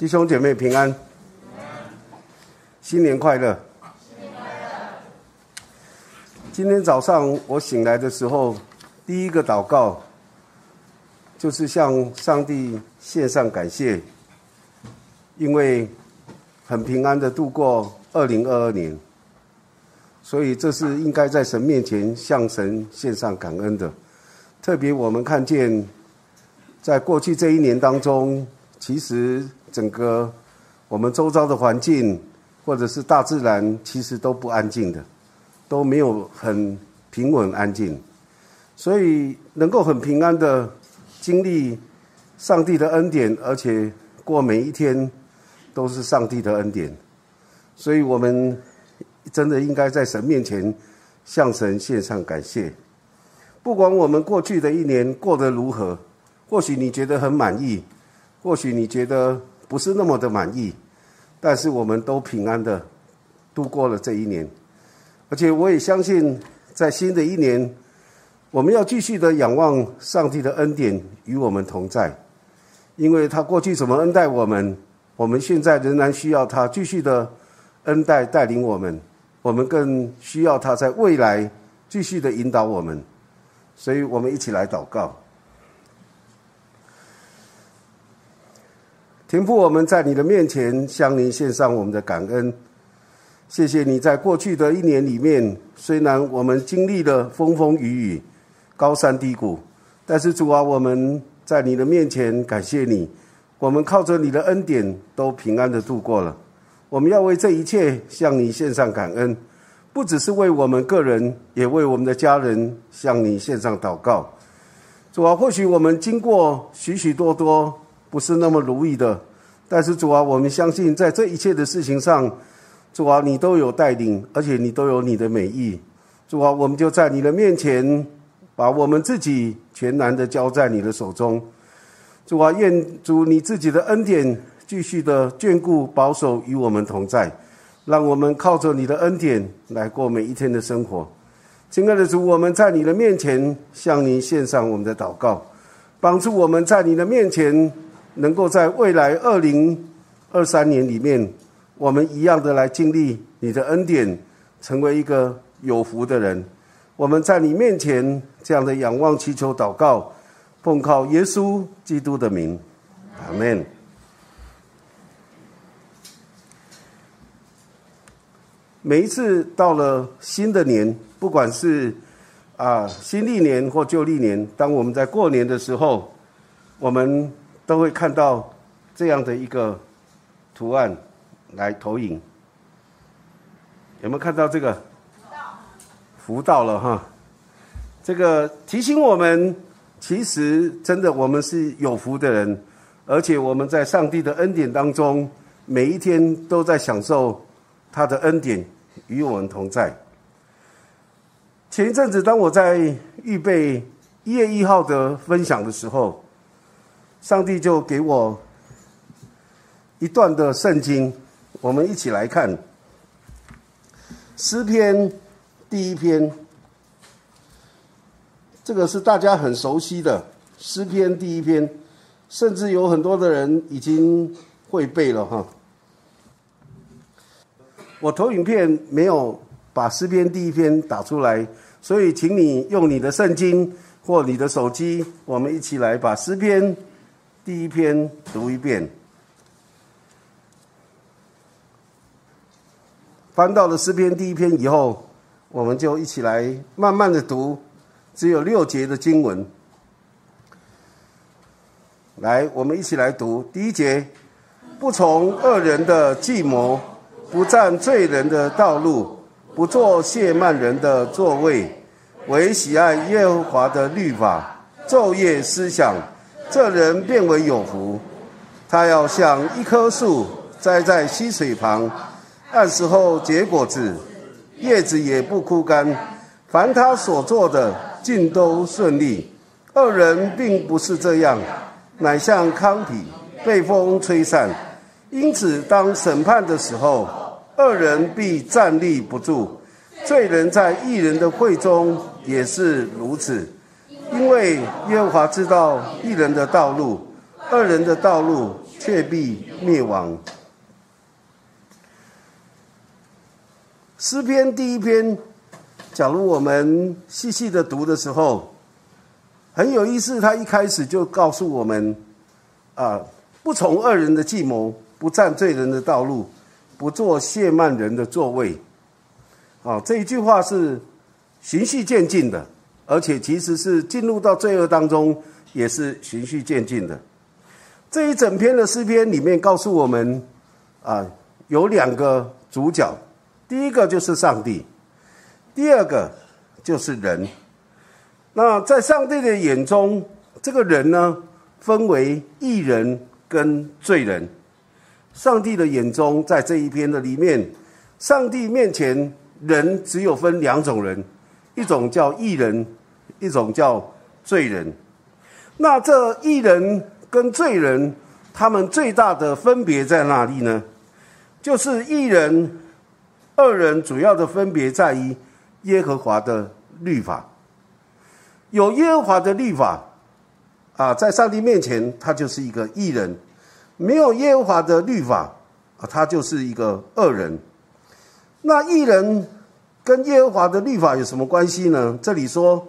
弟兄姐妹平安，新年快乐！今天早上我醒来的时候，第一个祷告就是向上帝献上感谢，因为很平安的度过二零二二年，所以这是应该在神面前向神献上感恩的。特别我们看见，在过去这一年当中，其实。整个我们周遭的环境，或者是大自然，其实都不安静的，都没有很平稳安静。所以能够很平安的经历上帝的恩典，而且过每一天都是上帝的恩典。所以我们真的应该在神面前向神献上感谢。不管我们过去的一年过得如何，或许你觉得很满意，或许你觉得。不是那么的满意，但是我们都平安的度过了这一年，而且我也相信，在新的一年，我们要继续的仰望上帝的恩典与我们同在，因为他过去怎么恩待我们，我们现在仍然需要他继续的恩待带领我们，我们更需要他在未来继续的引导我们，所以我们一起来祷告。天父，我们在你的面前向您献上我们的感恩。谢谢你在过去的一年里面，虽然我们经历了风风雨雨、高山低谷，但是主啊，我们在你的面前感谢你，我们靠着你的恩典都平安的度过了。我们要为这一切向你献上感恩，不只是为我们个人，也为我们的家人向你献上祷告。主啊，或许我们经过许许多多。不是那么如意的，但是主啊，我们相信在这一切的事情上，主啊，你都有带领，而且你都有你的美意。主啊，我们就在你的面前，把我们自己全然的交在你的手中。主啊，愿主你自己的恩典继续的眷顾保守与我们同在，让我们靠着你的恩典来过每一天的生活。亲爱的主，我们在你的面前向你献上我们的祷告，帮助我们在你的面前。能够在未来二零二三年里面，我们一样的来经历你的恩典，成为一个有福的人。我们在你面前这样的仰望、祈求、祷告，奉靠耶稣基督的名，阿门。每一次到了新的年，不管是啊新历年或旧历年，当我们在过年的时候，我们。都会看到这样的一个图案来投影，有没有看到这个？福到了哈，这个提醒我们，其实真的我们是有福的人，而且我们在上帝的恩典当中，每一天都在享受他的恩典与我们同在。前一阵子，当我在预备一月一号的分享的时候。上帝就给我一段的圣经，我们一起来看诗篇第一篇。这个是大家很熟悉的诗篇第一篇，甚至有很多的人已经会背了哈。我投影片没有把诗篇第一篇打出来，所以请你用你的圣经或你的手机，我们一起来把诗篇。第一篇读一遍，翻到了诗篇第一篇以后，我们就一起来慢慢的读，只有六节的经文。来，我们一起来读第一节：不从恶人的计谋，不占罪人的道路，不做亵慢人的座位，唯喜爱耶和华的律法，昼夜思想。这人变为有福，他要像一棵树栽在溪水旁，按时候结果子，叶子也不枯干。凡他所做的，尽都顺利。二人并不是这样，乃像糠皮被风吹散。因此，当审判的时候，二人必站立不住。罪人在异人的会中也是如此。因为耶和华知道一人的道路，二人的道路却必灭亡。诗篇第一篇，假如我们细细的读的时候，很有意思。他一开始就告诉我们：啊，不从恶人的计谋，不占罪人的道路，不做亵慢人的座位。啊，这一句话是循序渐进的，而且其实是进入到罪恶当中，也是循序渐进的。这一整篇的诗篇里面告诉我们，啊，有两个主角，第一个就是上帝，第二个就是人。那在上帝的眼中，这个人呢，分为义人跟罪人。上帝的眼中，在这一篇的里面，上帝面前。人只有分两种人，一种叫义人，一种叫罪人。那这义人跟罪人，他们最大的分别在哪里呢？就是义人、二人主要的分别在于耶和华的律法。有耶和华的律法啊，在上帝面前，他就是一个义人；没有耶和华的律法啊，他就是一个恶人。那艺人跟耶和华的律法有什么关系呢？这里说，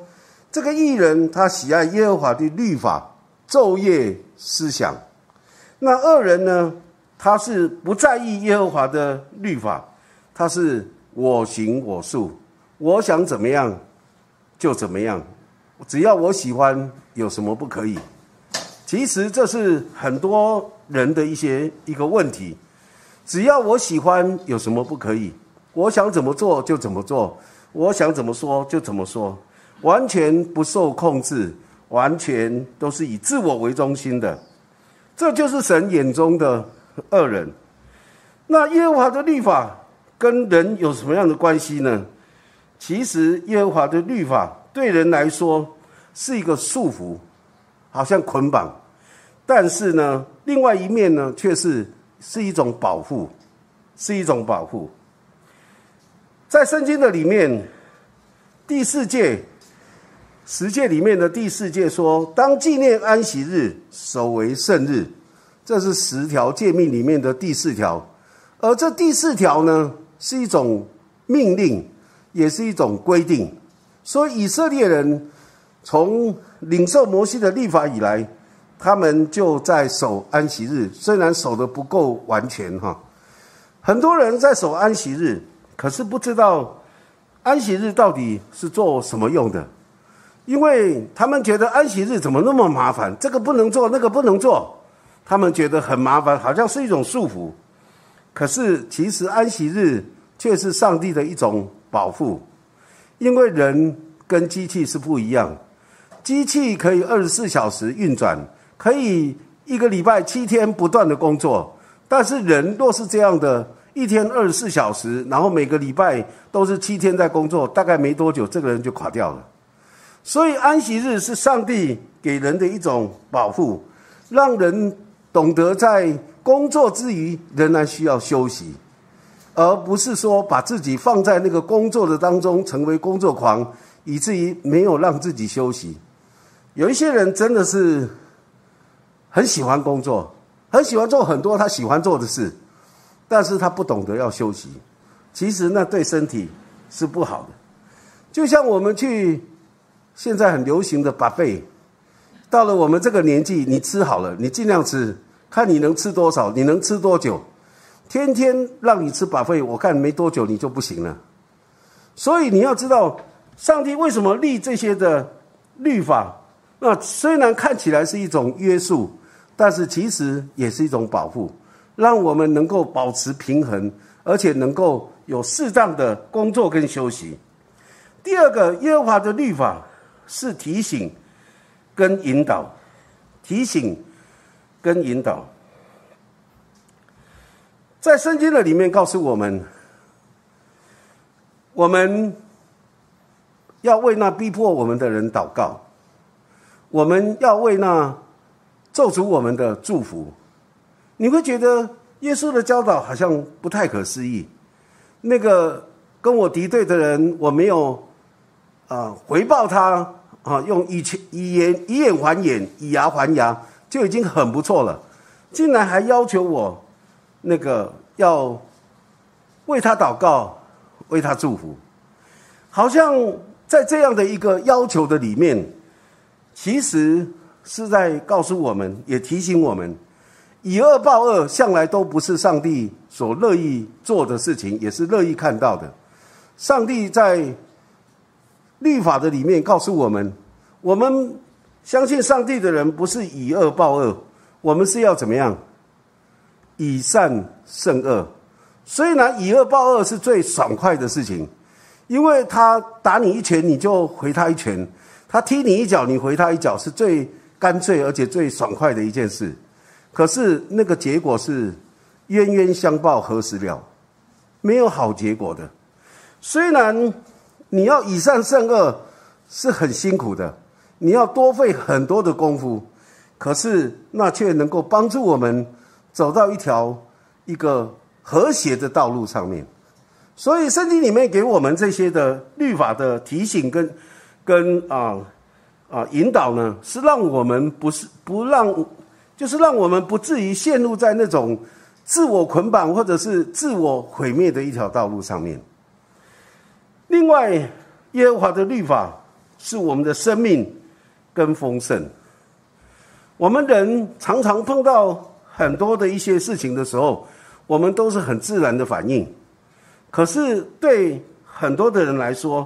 这个艺人他喜爱耶和华的律法，昼夜思想；那恶人呢，他是不在意耶和华的律法，他是我行我素，我想怎么样就怎么样，只要我喜欢，有什么不可以？其实这是很多人的一些一个问题，只要我喜欢，有什么不可以？我想怎么做就怎么做，我想怎么说就怎么说，完全不受控制，完全都是以自我为中心的，这就是神眼中的恶人。那耶和华的律法跟人有什么样的关系呢？其实耶和华的律法对人来说是一个束缚，好像捆绑；但是呢，另外一面呢，却是是一种保护，是一种保护。在圣经的里面，第四诫十诫里面的第四诫说：“当纪念安息日，守为圣日。”这是十条诫命里面的第四条。而这第四条呢，是一种命令，也是一种规定。所以以色列人从领受摩西的立法以来，他们就在守安息日，虽然守的不够完全哈。很多人在守安息日。可是不知道安息日到底是做什么用的，因为他们觉得安息日怎么那么麻烦，这个不能做，那个不能做，他们觉得很麻烦，好像是一种束缚。可是其实安息日却是上帝的一种保护，因为人跟机器是不一样，机器可以二十四小时运转，可以一个礼拜七天不断的工作，但是人若是这样的。一天二十四小时，然后每个礼拜都是七天在工作，大概没多久，这个人就垮掉了。所以安息日是上帝给人的一种保护，让人懂得在工作之余仍然需要休息，而不是说把自己放在那个工作的当中，成为工作狂，以至于没有让自己休息。有一些人真的是很喜欢工作，很喜欢做很多他喜欢做的事。但是他不懂得要休息，其实那对身体是不好的。就像我们去现在很流行的把贝，到了我们这个年纪，你吃好了，你尽量吃，看你能吃多少，你能吃多久。天天让你吃把贝，我看没多久你就不行了。所以你要知道，上帝为什么立这些的律法？那虽然看起来是一种约束，但是其实也是一种保护。让我们能够保持平衡，而且能够有适当的工作跟休息。第二个，耶和华的律法是提醒跟引导，提醒跟引导，在圣经的里面告诉我们，我们要为那逼迫我们的人祷告，我们要为那咒诅我们的祝福。你会觉得耶稣的教导好像不太可思议。那个跟我敌对的人，我没有啊回报他啊，用以前以言以眼还眼，以牙还牙，就已经很不错了。竟然还要求我那个要为他祷告，为他祝福，好像在这样的一个要求的里面，其实是在告诉我们，也提醒我们，以恶报恶向来都不是上帝所乐意做的事情，也是乐意看到的。上帝在律法的里面告诉我们，我们相信上帝的人不是以恶报恶，我们是要怎么样？以善胜恶。虽然以恶报恶是最爽快的事情，因为他打你一拳，你就回他一拳；他踢你一脚，你回他一脚，是最干脆而且最爽快的一件事。可是那个结果是冤冤相报何时了？没有好结果的。虽然你要以善胜恶是很辛苦的，你要多费很多的功夫，可是那却能够帮助我们走到一条一个和谐的道路上面。所以圣经里面给我们这些的律法的提醒跟跟啊啊引导呢，是让我们不是不让，就是让我们不至于陷入在那种自我捆绑或者是自我毁灭的一条道路上面。另外，耶和华的律法是我们的生命跟丰盛。我们人常常碰到很多的一些事情的时候，我们都是很自然的反应。可是对很多的人来说，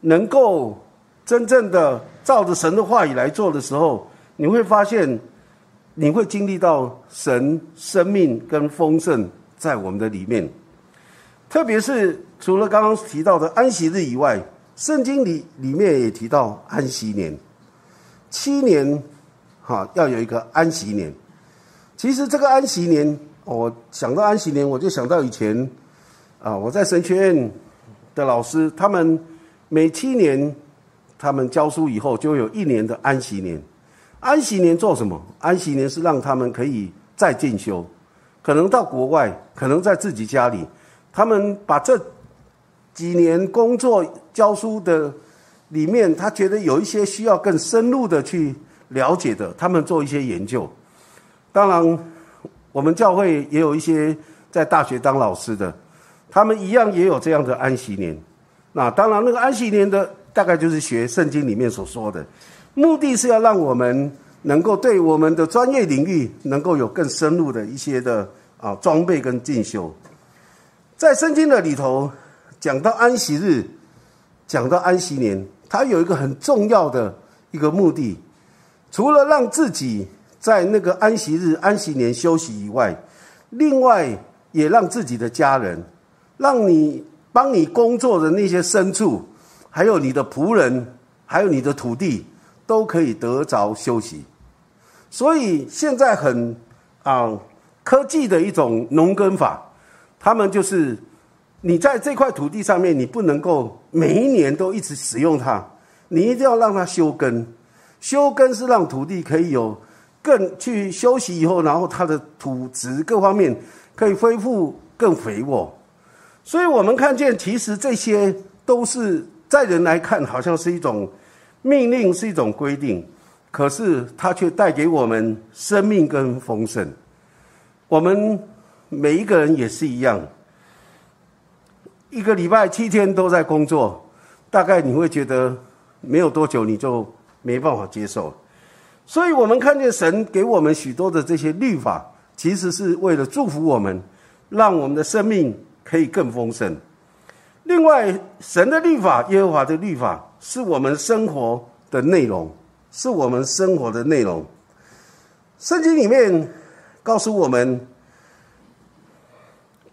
能够真正的照着神的话语来做的时候，你会发现，你会经历到神生命跟丰盛在我们的里面，特别是。除了刚刚提到的安息日以外，圣经里里面也提到安息年，七年，哈，要有一个安息年。其实这个安息年，我想到安息年，我就想到以前，啊，我在神学院的老师，他们每七年，他们教书以后，就有一年的安息年。安息年做什么？安息年是让他们可以再进修，可能到国外，可能在自己家里，他们把这。几年工作教书的里面，他觉得有一些需要更深入的去了解的，他们做一些研究。当然，我们教会也有一些在大学当老师的，他们一样也有这样的安息年。那当然，那个安息年的大概就是学圣经里面所说的，目的是要让我们能够对我们的专业领域能够有更深入的一些的啊装备跟进修。在圣经的里头。讲到安息日，讲到安息年，它有一个很重要的一个目的，除了让自己在那个安息日、安息年休息以外，另外也让自己的家人，让你帮你工作的那些牲畜，还有你的仆人，还有你的土地，都可以得着休息。所以现在很啊科技的一种农耕法，他们就是。你在这块土地上面，你不能够每一年都一直使用它，你一定要让它休耕。休耕是让土地可以有更去休息以后，然后它的土质各方面可以恢复更肥沃。所以我们看见，其实这些都是在人来看，好像是一种命令，是一种规定，可是它却带给我们生命跟丰盛。我们每一个人也是一样。一个礼拜七天都在工作，大概你会觉得没有多久你就没办法接受。所以，我们看见神给我们许多的这些律法，其实是为了祝福我们，让我们的生命可以更丰盛。另外，神的律法、耶和华的律法，是我们生活的内容，是我们生活的内容。圣经里面告诉我们，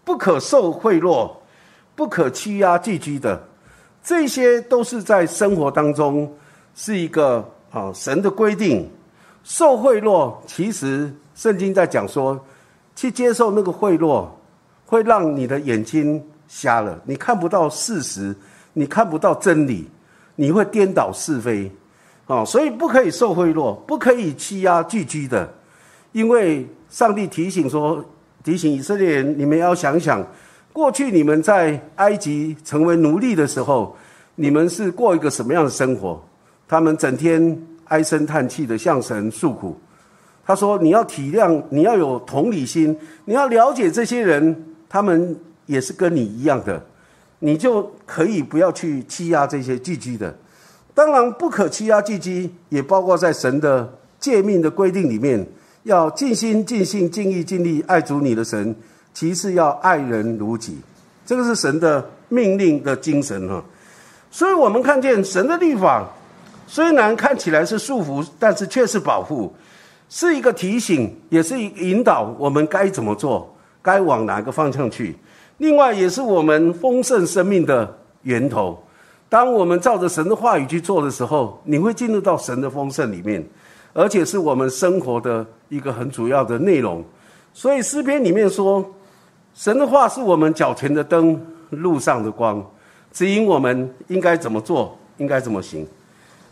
不可受贿赂。不可欺压寄居的，这些都是在生活当中是一个啊神的规定。受贿赂，其实圣经在讲说，去接受那个贿赂，会让你的眼睛瞎了，你看不到事实，你看不到真理，你会颠倒是非，啊，所以不可以受贿赂，不可以欺压寄居的，因为上帝提醒说，提醒以色列人，你们要想想。过去你们在埃及成为奴隶的时候，你们是过一个什么样的生活？他们整天唉声叹气的向神诉苦，他说你要体谅，你要有同理心，你要了解这些人，他们也是跟你一样的，你就可以不要去欺压这些寄居的。当然，不可欺压寄居，也包括在神的诫命的规定里面，要尽心、尽性、尽意、尽力爱主你的神。其次要爱人如己，这个是神的命令的精神哈。所以我们看见神的律法，虽然看起来是束缚，但是却是保护，是一个提醒，也是引导我们该怎么做，该往哪个方向去。另外，也是我们丰盛生命的源头。当我们照着神的话语去做的时候，你会进入到神的丰盛里面，而且是我们生活的一个很主要的内容。所以诗篇里面说。神的话是我们脚前的灯，路上的光，指引我们应该怎么做，应该怎么行。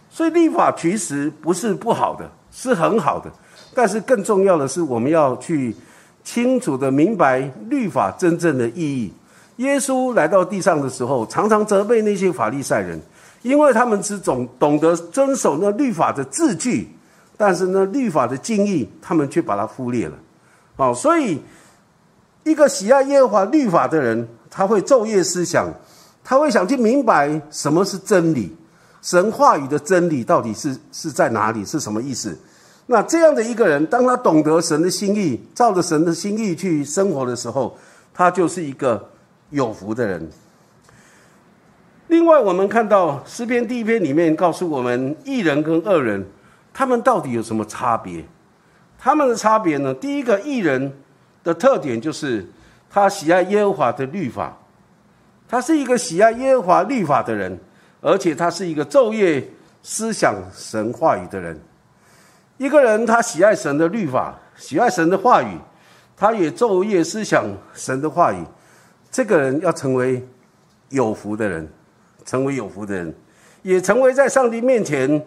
所以立法其实不是不好的，是很好的。但是更重要的是，我们要去清楚的明白律法真正的意义。耶稣来到地上的时候，常常责备那些法利赛人，因为他们只懂懂得遵守那律法的字句，但是呢，律法的精义，他们却把它忽略了。好，所以。一个喜爱耶和华律法的人，他会昼夜思想，他会想去明白什么是真理，神话语的真理到底是是在哪里，是什么意思？那这样的一个人，当他懂得神的心意，照着神的心意去生活的时候，他就是一个有福的人。另外，我们看到诗篇第一篇里面告诉我们，一人跟恶人，他们到底有什么差别？他们的差别呢？第一个，一人。的特点就是，他喜爱耶和华的律法，他是一个喜爱耶和华律法的人，而且他是一个昼夜思想神话语的人。一个人他喜爱神的律法，喜爱神的话语，他也昼夜思想神的话语。这个人要成为有福的人，成为有福的人，也成为在上帝面前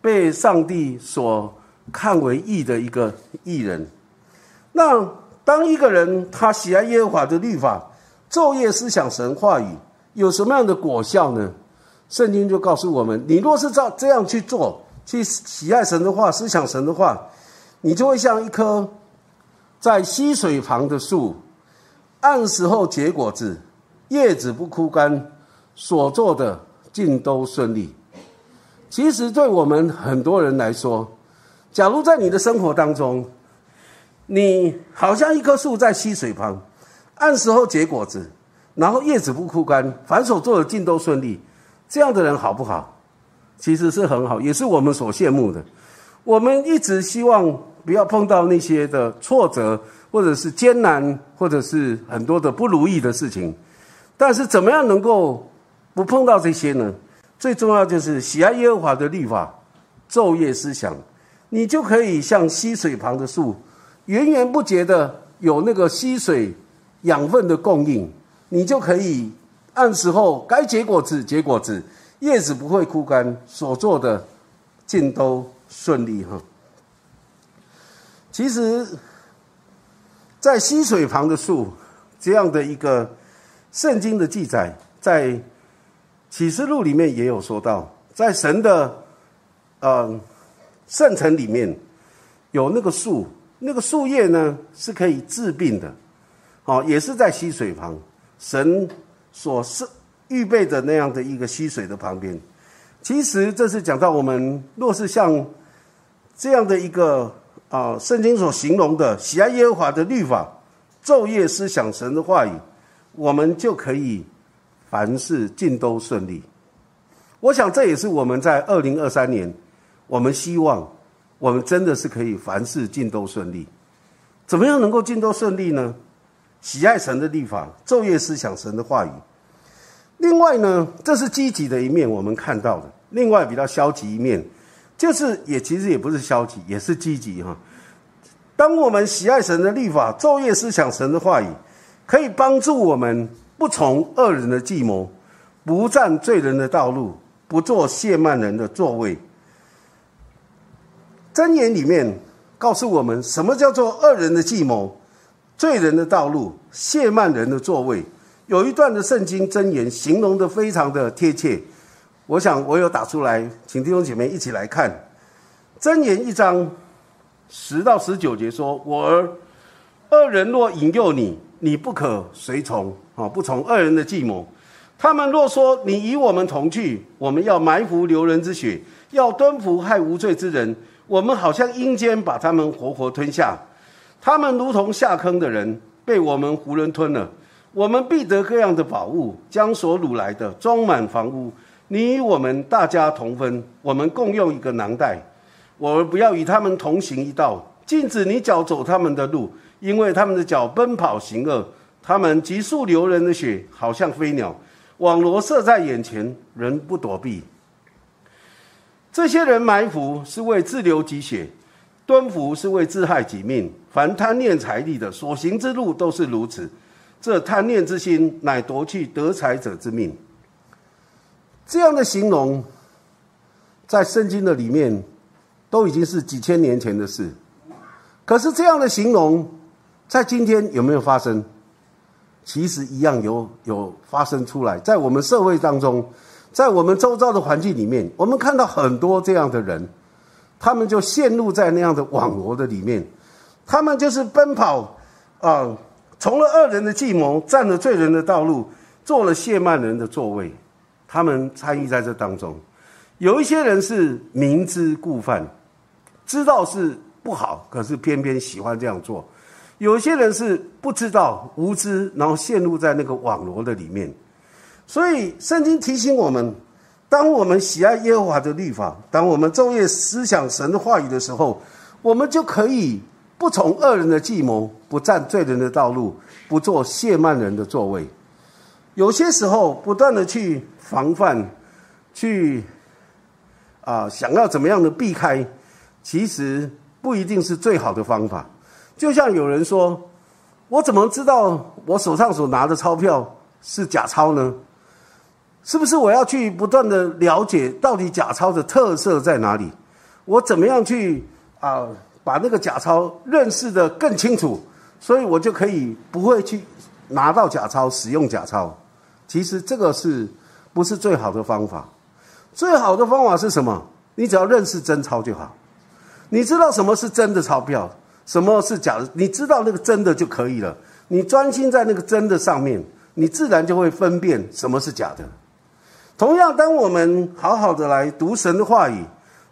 被上帝所看为义的一个义人。那。当一个人他喜爱耶和华的律法，昼夜思想神话语，有什么样的果效呢？圣经就告诉我们：你若是照这样去做，去喜爱神的话，思想神的话，你就会像一棵在溪水旁的树，按时候结果子，叶子不枯干，所做的尽都顺利。其实对我们很多人来说，假如在你的生活当中，你好像一棵树在溪水旁，按时候结果子，然后叶子不枯干，反手做的尽都顺利。这样的人好不好？其实是很好，也是我们所羡慕的。我们一直希望不要碰到那些的挫折，或者是艰难，或者是很多的不如意的事情。但是怎么样能够不碰到这些呢？最重要就是喜爱耶和华的律法，昼夜思想，你就可以像溪水旁的树。源源不绝的有那个吸水养分的供应，你就可以按时候该结果子结果子，叶子不会枯干，所做的尽都顺利哈。其实，在溪水旁的树这样的一个圣经的记载，在启示录里面也有说到，在神的呃圣城里面有那个树。那个树叶呢是可以治病的，哦，也是在溪水旁，神所设预备的那样的一个溪水的旁边。其实这是讲到我们若是像这样的一个啊，圣经所形容的喜爱耶和华的律法，昼夜思想神的话语，我们就可以凡事尽都顺利。我想这也是我们在二零二三年，我们希望。我们真的是可以凡事尽都顺利，怎么样能够尽都顺利呢？喜爱神的立法，昼夜思想神的话语。另外呢，这是积极的一面，我们看到的。另外比较消极一面，就是也其实也不是消极，也是积极哈。当我们喜爱神的律法，昼夜思想神的话语，可以帮助我们不从恶人的计谋，不占罪人的道路，不做亵慢人的座位。箴言里面告诉我们，什么叫做恶人的计谋、罪人的道路、亵慢人的座位？有一段的圣经箴言形容的非常的贴切。我想我有打出来，请弟兄姐妹一起来看。箴言一章十到十九节说：“我儿，二人若引诱你，你不可随从啊，不从恶人的计谋。他们若说你与我们同去，我们要埋伏流人之血，要蹲伏害无罪之人，我们好像阴间把他们活活吞下。他们如同下坑的人，被我们胡人吞了。我们必得各样的宝物，将所掳来的装满房屋。你与我们大家同分，我们共用一个囊袋。我们不要与他们同行一道，禁止你脚走他们的路，因为他们的脚奔跑行恶，他们急速流人的血，好像飞鸟。网罗射在眼前，人不躲避。这些人埋伏是为自流己血，蹲伏是为自害己命。凡贪念财力的，所行之路都是如此。这贪念之心，乃夺去得财者之命。这样的形容，在圣经的里面，都已经是几千年前的事。可是这样的形容，在今天有没有发生？其实一样有有发生出来，在我们社会当中，在我们周遭的环境里面，我们看到很多这样的人，他们就陷入在那样的网罗的里面，他们就是奔跑啊，从了恶人的计谋，占了罪人的道路，做了亵慢人的座位，他们参与在这当中。有一些人是明知故犯，知道是不好，可是偏偏喜欢这样做。有些人是不知道、无知，然后陷入在那个网罗的里面。所以圣经提醒我们：当我们喜爱耶和华的律法，当我们昼夜思想神的话语的时候，我们就可以不从恶人的计谋，不占罪人的道路，不做亵慢人的座位。有些时候，不断的去防范，去啊，想要怎么样的避开，其实不一定是最好的方法。就像有人说：“我怎么知道我手上所拿的钞票是假钞呢？是不是我要去不断的了解到底假钞的特色在哪里？我怎么样去啊把那个假钞认识的更清楚，所以我就可以不会去拿到假钞使用假钞？其实这个是不是最好的方法？最好的方法是什么？你只要认识真钞就好，你知道什么是真的钞票。”什么是假的？你知道那个真的就可以了。你专心在那个真的上面，你自然就会分辨什么是假的。同样，当我们好好的来读神的话语，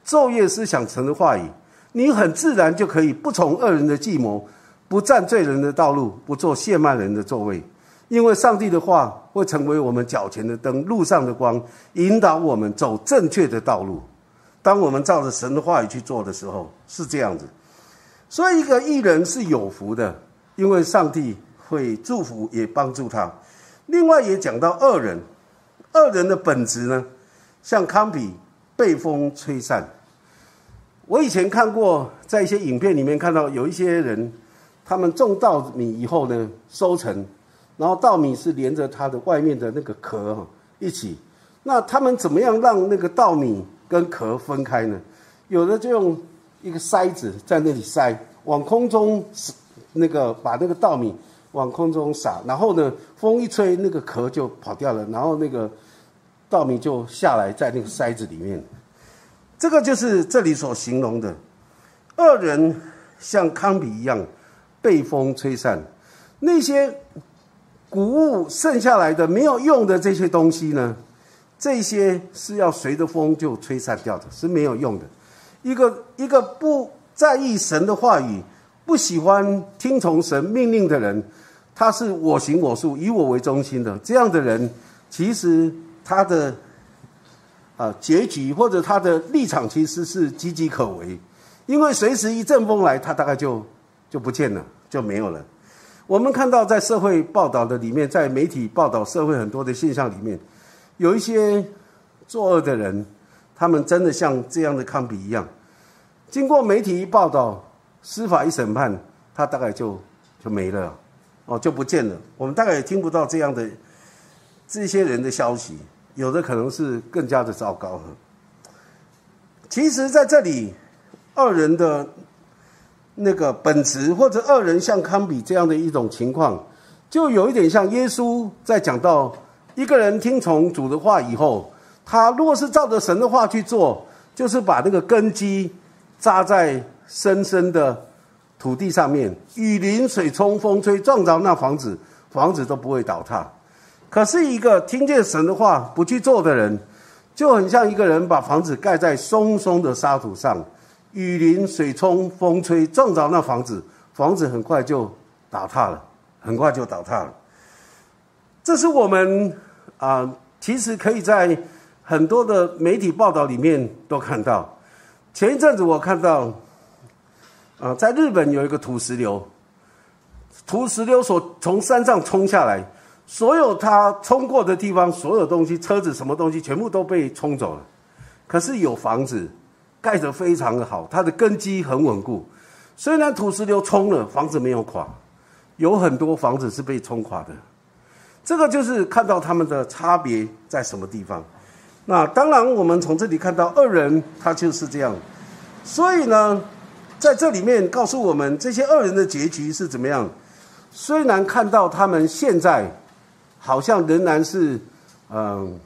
昼夜思想神的话语，你很自然就可以不从恶人的计谋，不占罪人的道路，不做亵慢人的座位。因为上帝的话会成为我们脚前的灯，路上的光，引导我们走正确的道路。当我们照着神的话语去做的时候，是这样子。所以，一个艺人是有福的，因为上帝会祝福也帮助他。另外，也讲到恶人，恶人的本质呢，像康比被风吹散。我以前看过，在一些影片里面看到有一些人，他们种稻米以后呢，收成，然后稻米是连着它的外面的那个壳哈一起。那他们怎么样让那个稻米跟壳分开呢？有的就用。一个筛子在那里筛，往空中那个把那个稻米往空中撒，然后呢，风一吹，那个壳就跑掉了，然后那个稻米就下来在那个筛子里面。这个就是这里所形容的，二人像康比一样被风吹散，那些谷物剩下来的没有用的这些东西呢，这些是要随着风就吹散掉的，是没有用的。一个一个不在意神的话语、不喜欢听从神命令的人，他是我行我素、以我为中心的这样的人，其实他的啊结局或者他的立场其实是岌岌可危，因为随时一阵风来，他大概就就不见了，就没有了。我们看到在社会报道的里面，在媒体报道社会很多的现象里面，有一些作恶的人。他们真的像这样的康比一样，经过媒体一报道，司法一审判，他大概就就没了，哦，就不见了。我们大概也听不到这样的这些人的消息，有的可能是更加的糟糕。其实，在这里，二人的那个本质，或者二人像康比这样的一种情况，就有一点像耶稣在讲到一个人听从主的话以后。他如果是照着神的话去做，就是把那个根基扎在深深的土地上面，雨淋、水冲、风吹，撞着那房子，房子都不会倒塌。可是，一个听见神的话不去做的人，就很像一个人把房子盖在松松的沙土上，雨淋、水冲、风吹，撞着那房子，房子很快就倒塌了，很快就倒塌了。这是我们啊，其实可以在很多的媒体报道里面都看到。前一阵子我看到，啊，在日本有一个土石流，土石流所从山上冲下来。所有它冲过的地方，所有东西、车子、什么东西，全部都被冲走了。可是有房子盖得非常的好，它的根基很稳固。虽然土石流冲了，房子没有垮，有很多房子是被冲垮的。这个就是看到他们的差别在什么地方。那当然，我们从这里看到二人他就是这样。所以呢，在这里面告诉我们，这些恶人的结局是怎么样？虽然看到他们现在。好像仍然是，嗯，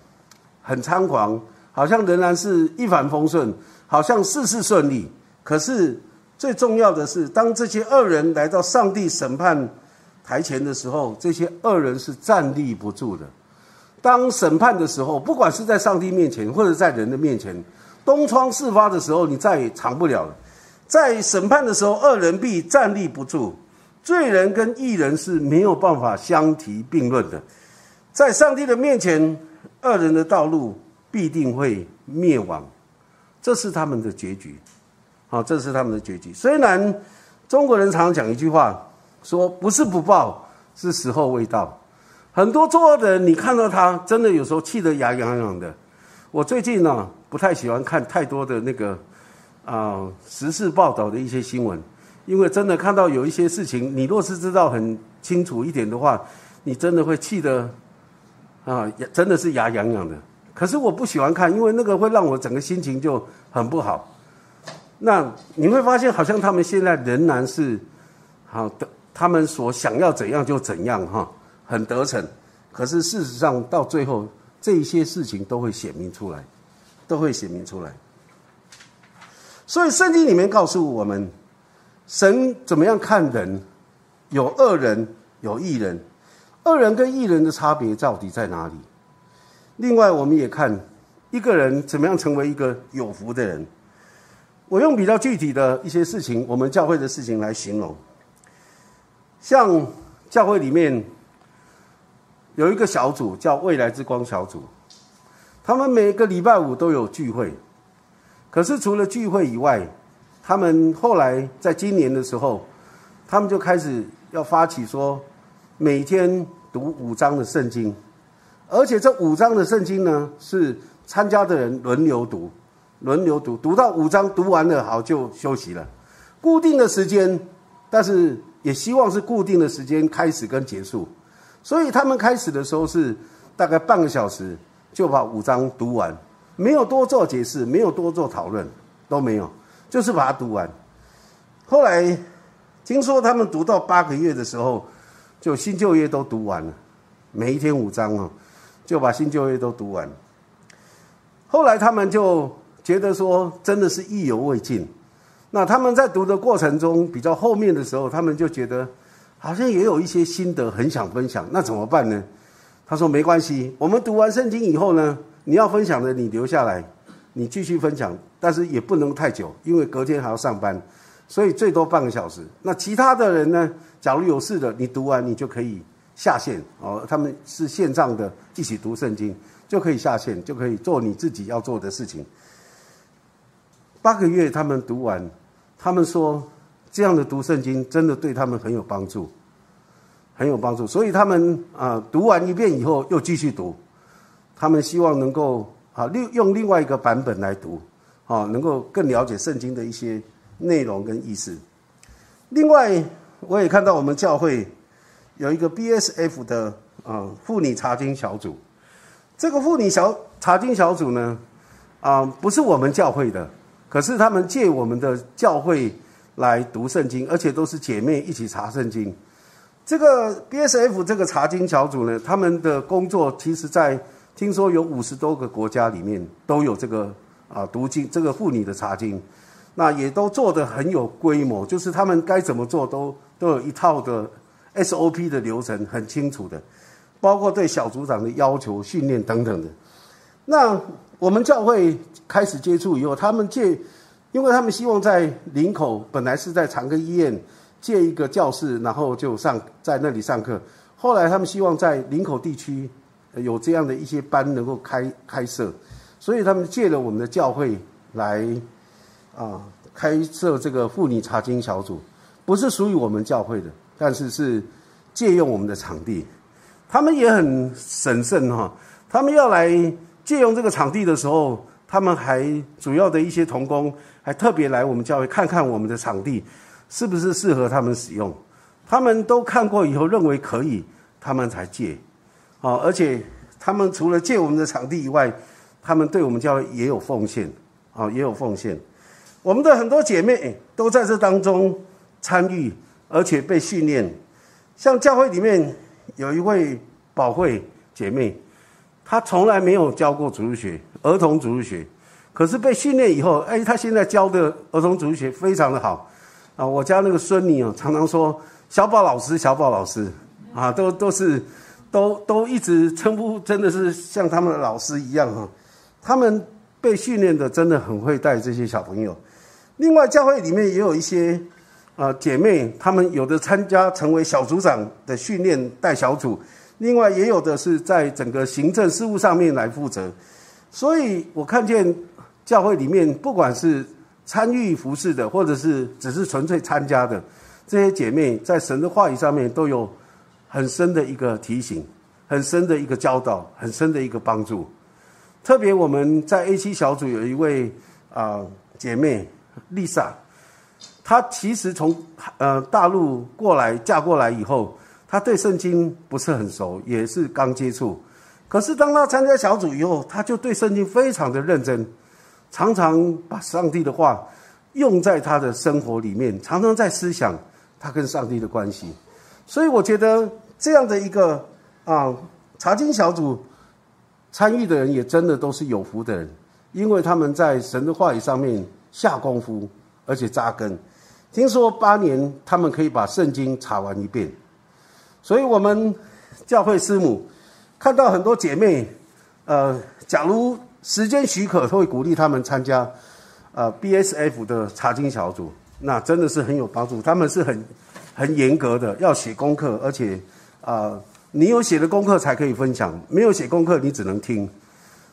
很猖狂，好像仍然是一帆风顺，好像事事顺利。可是最重要的是，当这些恶人来到上帝审判台前的时候，这些恶人是站立不住的。当审判的时候，不管是在上帝面前，或者在人的面前，东窗事发的时候，你再也藏不了了。在审判的时候，恶人必站立不住，罪人跟义人是没有办法相提并论的。在上帝的面前，恶人的道路必定会灭亡，这是他们的结局。好，这是他们的结局。虽然中国人常常讲一句话，说不是不报，是时候未到。很多作恶的人，你看到他，真的有时候气得牙痒痒的。我最近呢，不太喜欢看太多的那个啊时事报道的一些新闻，因为真的看到有一些事情，你若是知道很清楚一点的话，你真的会气得。啊，真的是牙痒痒的。可是我不喜欢看，因为那个会让我整个心情就很不好。那你会发现，好像他们现在仍然是好的，他们所想要怎样就怎样，哈，很得逞。可是事实上，到最后这一些事情都会显明出来，都会显明出来。所以圣经里面告诉我们，神怎么样看人？有恶人，有义人。恶人跟义人的差别到底在哪里？另外，我们也看一个人怎么样成为一个有福的人。我用比较具体的一些事情，我们教会的事情来形容。像教会里面有一个小组叫未来之光小组，他们每个礼拜五都有聚会。可是除了聚会以外，他们后来在今年的时候，他们就开始要发起说。每天读五章的圣经，而且这五章的圣经呢，是参加的人轮流读，轮流读，读到五章读完了，好就休息了。固定的时间，但是也希望是固定的时间开始跟结束。所以他们开始的时候是大概半个小时就把五章读完，没有多做解释，没有多做讨论，都没有，就是把它读完。后来听说他们读到八个月的时候。就新旧约都读完了，每一天五章哦，就把新旧约都读完。后来他们就觉得说，真的是意犹未尽。那他们在读的过程中，比较后面的时候，他们就觉得好像也有一些心得，很想分享。那怎么办呢？他说：“没关系，我们读完圣经以后呢，你要分享的你留下来，你继续分享，但是也不能太久，因为隔天还要上班。”所以最多半个小时。那其他的人呢？假如有事的，你读完你就可以下线哦。他们是线上的，一起读圣经就可以下线，就可以做你自己要做的事情。八个月他们读完，他们说这样的读圣经真的对他们很有帮助，很有帮助。所以他们啊，读完一遍以后又继续读。他们希望能够啊，另用另外一个版本来读，啊，能够更了解圣经的一些。内容跟意思。另外，我也看到我们教会有一个 BSF 的啊妇女查经小组。这个妇女小查经小组呢，啊不是我们教会的，可是他们借我们的教会来读圣经，而且都是姐妹一起查圣经。这个 BSF 这个查经小组呢，他们的工作其实在听说有五十多个国家里面都有这个啊读经这个妇女的查经。那也都做得很有规模，就是他们该怎么做都都有一套的 SOP 的流程，很清楚的，包括对小组长的要求、训练等等的。那我们教会开始接触以后，他们借，因为他们希望在林口本来是在长庚医院借一个教室，然后就上在那里上课。后来他们希望在林口地区有这样的一些班能够开开设，所以他们借了我们的教会来。啊，开设这个妇女查经小组，不是属于我们教会的，但是是借用我们的场地。他们也很审慎哈，他们要来借用这个场地的时候，他们还主要的一些童工还特别来我们教会看看我们的场地是不是适合他们使用。他们都看过以后认为可以，他们才借。啊，而且他们除了借我们的场地以外，他们对我们教会也有奉献，啊，也有奉献。我们的很多姐妹都在这当中参与，而且被训练。像教会里面有一位宝慧姐妹，她从来没有教过主日学，儿童主日学，可是被训练以后，哎，她现在教的儿童主日学非常的好。啊，我家那个孙女哦，常常说小宝老师，小宝老师，啊，都都是，都都一直称呼，真的是像他们的老师一样哈。他们被训练的真的很会带这些小朋友。另外，教会里面也有一些啊姐妹，她们有的参加成为小组长的训练带小组，另外也有的是在整个行政事务上面来负责。所以我看见教会里面，不管是参与服饰的，或者是只是纯粹参加的这些姐妹，在神的话语上面都有很深的一个提醒，很深的一个教导，很深的一个帮助。特别我们在 A 七小组有一位啊姐妹。丽莎，她其实从呃大陆过来嫁过来以后，她对圣经不是很熟，也是刚接触。可是当她参加小组以后，她就对圣经非常的认真，常常把上帝的话用在她的生活里面，常常在思想她跟上帝的关系。所以我觉得这样的一个啊查经小组参与的人，也真的都是有福的人，因为他们在神的话语上面。下功夫，而且扎根。听说八年他们可以把圣经查完一遍，所以我们教会师母看到很多姐妹，呃，假如时间许可，会鼓励他们参加呃 BSF 的查经小组，那真的是很有帮助。他们是很很严格的，要写功课，而且啊，你有写的功课才可以分享，没有写功课你只能听。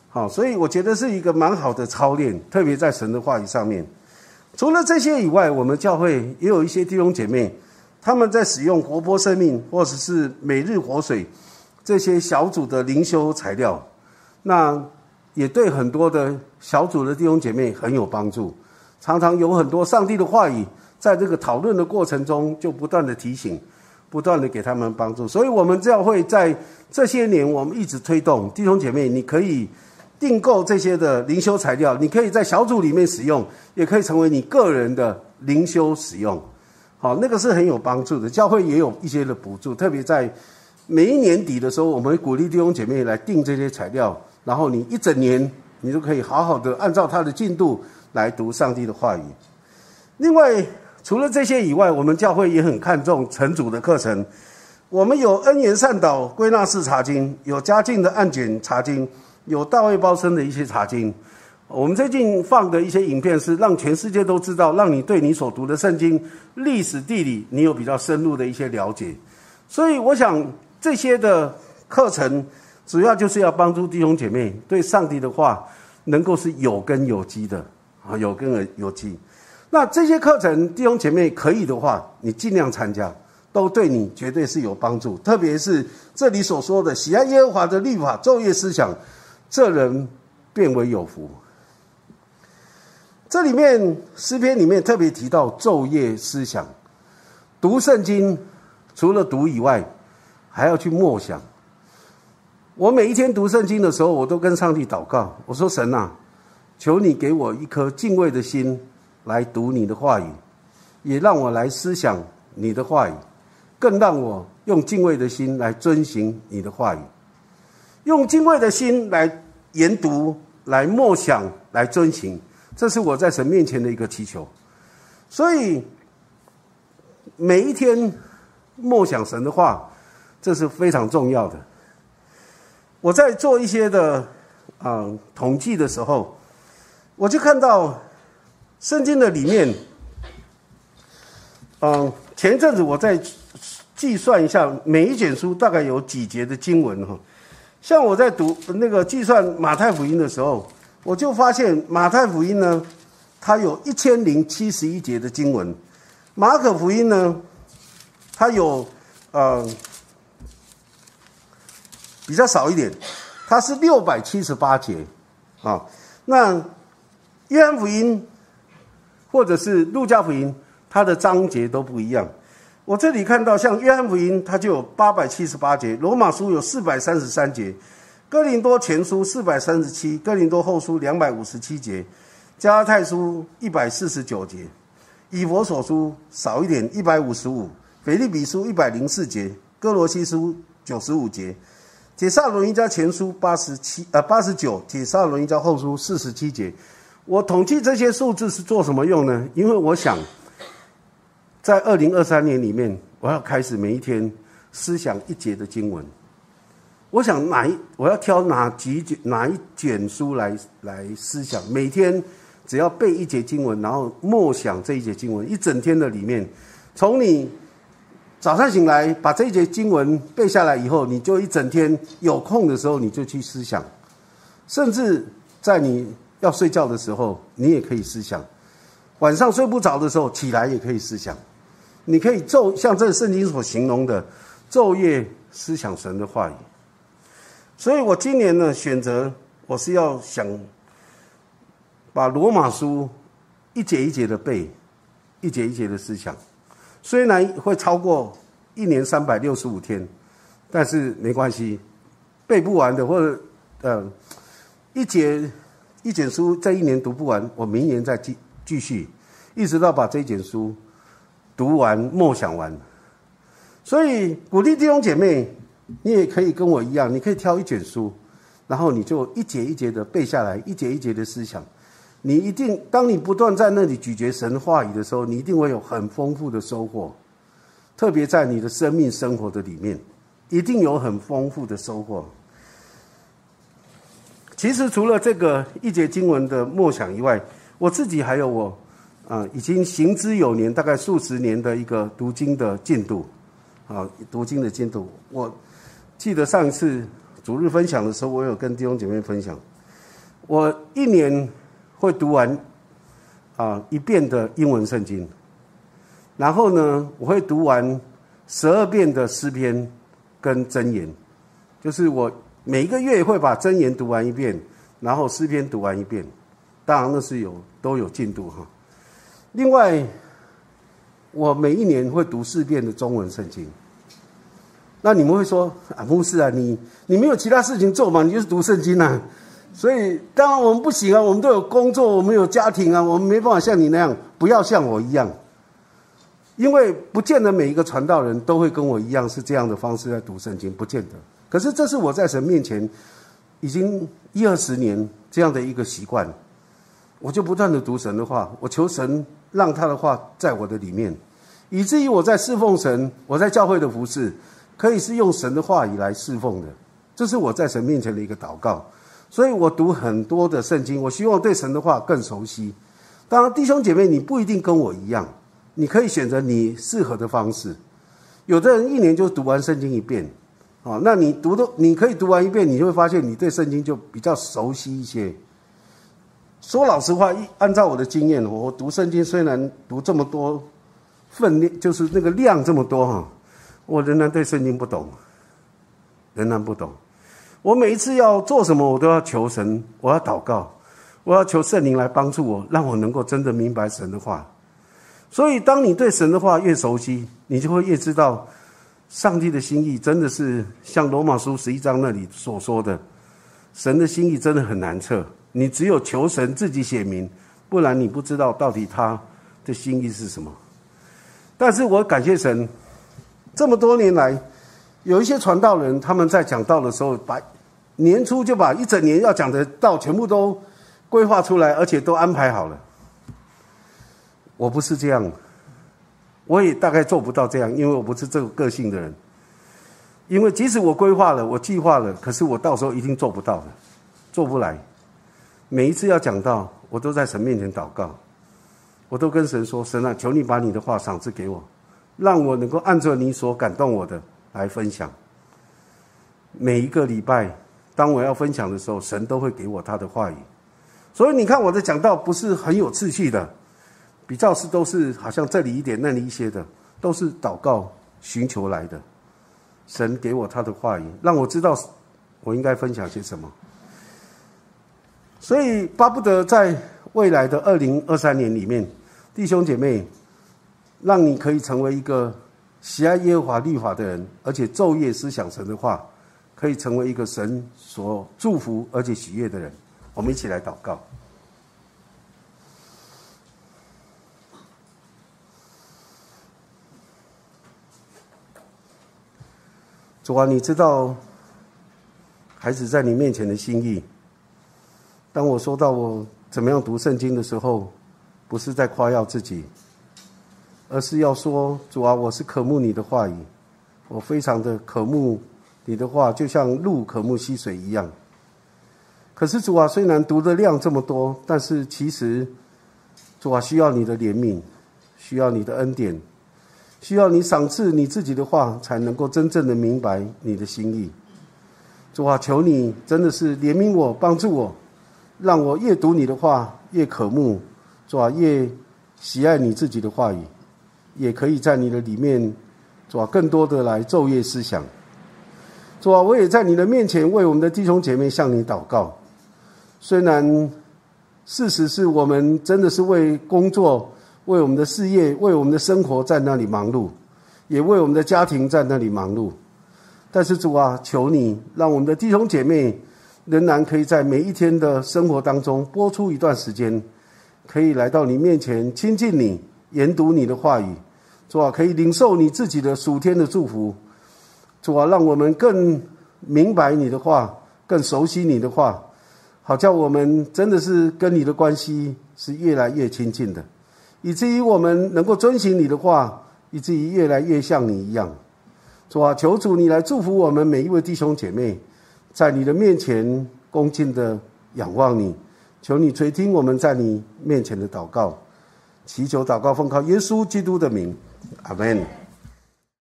好，所以我觉得是一个蛮好的操练，特别在神的话语上面。除了这些以外，我们教会也有一些弟兄姐妹，他们在使用活泼生命或者是每日活水这些小组的灵修材料，那也对很多的小组的弟兄姐妹很有帮助。常常有很多上帝的话语，在这个讨论的过程中，就不断的提醒，不断的给他们帮助。所以，我们教会在这些年，我们一直推动弟兄姐妹，你可以。订购这些的灵修材料，你可以在小组里面使用，也可以成为你个人的灵修使用。好，那个是很有帮助的。教会也有一些的补助，特别在每一年底的时候，我们会鼓励弟兄姐妹来订这些材料，然后你一整年你都可以好好的按照它的进度来读上帝的话语。另外，除了这些以外，我们教会也很看重成组的课程。我们有恩言善导归纳式查经，有家境的案卷查经。有大卫包生的一些查经，我们最近放的一些影片是让全世界都知道，让你对你所读的圣经历史地理，你有比较深入的一些了解。所以我想这些的课程，主要就是要帮助弟兄姐妹对上帝的话能够是有根有基的啊，有根有基。那这些课程弟兄姐妹可以的话，你尽量参加，都对你绝对是有帮助。特别是这里所说的喜爱耶和华的律法，昼夜思想。这人变为有福。这里面诗篇里面特别提到昼夜思想，读圣经除了读以外，还要去默想。我每一天读圣经的时候，我都跟上帝祷告，我说：“神啊，求你给我一颗敬畏的心来读你的话语，也让我来思想你的话语，更让我用敬畏的心来遵行你的话语。”用敬畏的心来研读、来默想、来遵行，这是我在神面前的一个祈求。所以每一天默想神的话，这是非常重要的。我在做一些的啊统计的时候，我就看到圣经的里面，嗯，前一阵子我在计算一下每一卷书大概有几节的经文哈。像我在读那个计算马太福音的时候，我就发现马太福音呢，它有一千零七十一节的经文；马可福音呢，它有呃。比较少一点，它是六百七十八节，啊，那约翰福音或者是路加福音，它的章节都不一样。我这里看到，像约翰福音，它就有八百七十八节；罗马书有四百三十三节；哥林多前书四百三十七；哥林多后书两百五十七节；加拉太书一百四十九节；以佛所书少一点一百五十五；腓利比书一百零四节；哥罗西书九十五节。铁萨罗尼加前书八十七呃八十九，铁萨罗尼加后书四十七节。我统计这些数字是做什么用呢？因为我想，在二零二三年里面，我要开始每一天思想一节的经文。我想哪一我要挑哪几卷哪一卷书来来思想？每天只要背一节经文，然后默想这一节经文，一整天的里面，从你。早上醒来，把这一节经文背下来以后，你就一整天有空的时候，你就去思想；甚至在你要睡觉的时候，你也可以思想；晚上睡不着的时候，起来也可以思想。你可以昼像这圣经所形容的，昼夜思想神的话语。所以我今年呢，选择我是要想把罗马书一节一节的背，一节一节的思想。虽然会超过一年三百六十五天，但是没关系，背不完的或者呃一节一卷书这一年读不完，我明年再继继续，一直到把这一卷书读完默想完。所以鼓励弟兄姐妹，你也可以跟我一样，你可以挑一卷书，然后你就一节一节的背下来，一节一节的思想。你一定，当你不断在那里咀嚼神话语的时候，你一定会有很丰富的收获。特别在你的生命生活的里面，一定有很丰富的收获。其实除了这个一节经文的默想以外，我自己还有我啊，已经行之有年，大概数十年的一个读经的进度啊，读经的进度。我记得上一次主日分享的时候，我有跟弟兄姐妹分享，我一年。会读完啊一遍的英文圣经，然后呢，我会读完十二遍的诗篇跟箴言，就是我每个月会把箴言读完一遍，然后诗篇读完一遍，当然那是有都有进度哈。另外，我每一年会读四遍的中文圣经。那你们会说啊，牧师啊，你你没有其他事情做吗？你就是读圣经啊？所以，当然我们不行啊，我们都有工作，我们有家庭啊，我们没办法像你那样，不要像我一样，因为不见得每一个传道人都会跟我一样是这样的方式在读圣经，不见得。可是这是我在神面前已经一二十年这样的一个习惯，我就不断的读神的话，我求神让他的话在我的里面，以至于我在侍奉神，我在教会的服饰可以是用神的话语来侍奉的，这是我在神面前的一个祷告。所以我读很多的圣经，我希望对神的话更熟悉。当然，弟兄姐妹，你不一定跟我一样，你可以选择你适合的方式。有的人一年就读完圣经一遍，啊，那你读的你可以读完一遍，你就会发现你对圣经就比较熟悉一些。说老实话，一按照我的经验，我读圣经虽然读这么多分量，就是那个量这么多哈，我仍然对圣经不懂，仍然不懂。我每一次要做什么，我都要求神，我要祷告，我要求圣灵来帮助我，让我能够真的明白神的话。所以，当你对神的话越熟悉，你就会越知道上帝的心意真的是像罗马书十一章那里所说的，神的心意真的很难测。你只有求神自己写明，不然你不知道到底他的心意是什么。但是我感谢神，这么多年来。有一些传道人，他们在讲道的时候，把年初就把一整年要讲的道全部都规划出来，而且都安排好了。我不是这样，我也大概做不到这样，因为我不是这个个性的人。因为即使我规划了，我计划了，可是我到时候一定做不到的，做不来。每一次要讲到，我都在神面前祷告，我都跟神说：“神啊，求你把你的话赏赐给我，让我能够按照你所感动我的来分享。”每一个礼拜，当我要分享的时候，神都会给我他的话语。所以你看，我的讲道不是很有秩序的。比较是都是好像这里一点那里一些的，都是祷告寻求来的。神给我他的话语，让我知道我应该分享些什么。所以巴不得在未来的二零二三年里面，弟兄姐妹，让你可以成为一个喜爱耶和华律法的人，而且昼夜思想神的话，可以成为一个神所祝福而且喜悦的人。我们一起来祷告。主啊，你知道孩子在你面前的心意。当我说到我怎么样读圣经的时候，不是在夸耀自己，而是要说：主啊，我是渴慕你的话语，我非常的渴慕你的话，就像鹿渴慕溪水一样。可是主啊，虽然读的量这么多，但是其实主啊，需要你的怜悯，需要你的恩典。需要你赏赐你自己的话，才能够真正的明白你的心意。主啊，求你真的是怜悯我，帮助我，让我越读你的话越渴慕，主啊，越喜爱你自己的话语，也可以在你的里面，主啊，更多的来昼夜思想。主啊，我也在你的面前为我们的弟兄姐妹向你祷告。虽然事实是我们真的是为工作。为我们的事业，为我们的生活在那里忙碌，也为我们的家庭在那里忙碌。但是主啊，求你让我们的弟兄姐妹仍然可以在每一天的生活当中播出一段时间，可以来到你面前亲近你，研读你的话语。主啊，可以领受你自己的属天的祝福。主啊，让我们更明白你的话，更熟悉你的话，好叫我们真的是跟你的关系是越来越亲近的。以至于我们能够遵循你的话，以至于越来越像你一样，主啊，求主你来祝福我们每一位弟兄姐妹，在你的面前恭敬的仰望你，求你垂听我们在你面前的祷告，祈求祷告奉靠耶稣基督的名，阿门。